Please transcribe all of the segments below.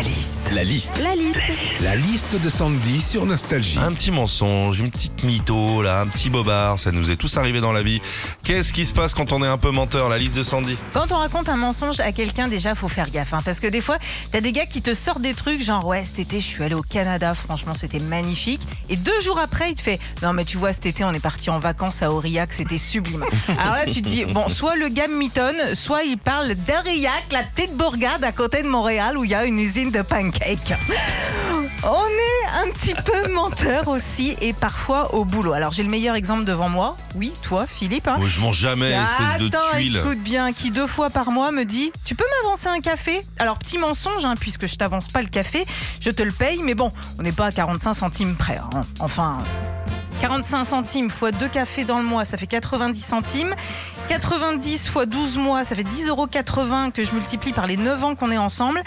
La liste. La liste. La liste. La liste de Sandy sur Nostalgie. Un petit mensonge, une petite mytho, là, un petit bobard, ça nous est tous arrivé dans la vie. Qu'est-ce qui se passe quand on est un peu menteur La liste de Sandy? Quand on raconte un mensonge à quelqu'un, déjà, faut faire gaffe. hein, parce que des fois, t'as des gars qui te sortent des trucs, genre, ouais, cet été, je suis allé au Canada, franchement, c'était magnifique. Et deux jours après, il te fait, non, mais tu vois, cet été, on est parti en vacances à Aurillac, c'était sublime. Alors là, tu te dis, bon, soit le gars mitonne, soit il parle d'Aurillac, la petite bourgade à côté de Montréal où il y a une usine de pancakes. On est un petit peu menteur aussi et parfois au boulot. Alors j'ai le meilleur exemple devant moi. Oui, toi, Philippe. hein. Moi, je mange jamais, espèce de Attends, tuile. écoute bien, qui deux fois par mois me dit Tu peux m'avancer un café? Alors, petit mensonge, hein, puisque je t'avance pas le café, je te le paye, mais bon, on n'est pas à 45 centimes près. hein. Enfin. 45 centimes fois 2 cafés dans le mois, ça fait 90 centimes. 90 fois 12 mois, ça fait 10,80 euros que je multiplie par les 9 ans qu'on est ensemble.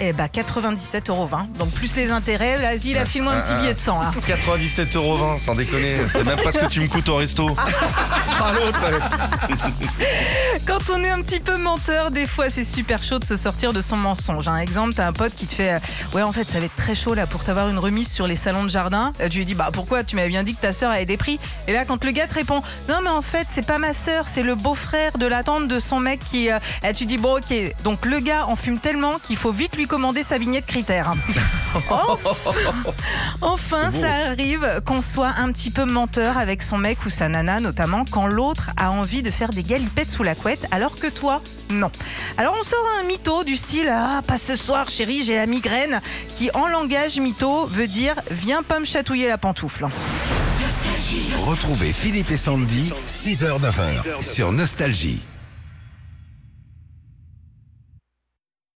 Eh bah 97,20 euros. Donc plus les intérêts, vas-y, là, file-moi un petit billet de 100 là. 97,20 euros, sans déconner. C'est même pas ce que tu me coûtes au resto. Ah, l'autre. Quand on est un petit peu menteur, des fois c'est super chaud de se sortir de son mensonge. Un exemple, t'as un pote qui te fait euh, Ouais, en fait, ça va être très chaud là pour t'avoir une remise sur les salons de jardin. Euh, Tu lui dis Bah pourquoi? Tu m'avais bien dit que ta sœur avait des prix. Et là, quand le gars te répond Non, mais en fait, c'est pas ma sœur, c'est le beau-frère de la tante de son mec qui. euh, et tu dis Bon, ok. Donc le gars en fume tellement qu'il faut vite lui commander sa vignette critère. Enfin, ça arrive qu'on soit un petit peu menteur avec son mec ou sa nana, notamment quand l'autre a envie de faire des galipettes sous la couette, alors que toi, non. Alors on sort un mytho du style Ah, pas ce soir, chérie, j'ai la migraine, qui en langage mytho veut dire Viens pas me chatouiller la pantoufle. Retrouvez Philippe et Sandy, 6h-9h sur Nostalgie.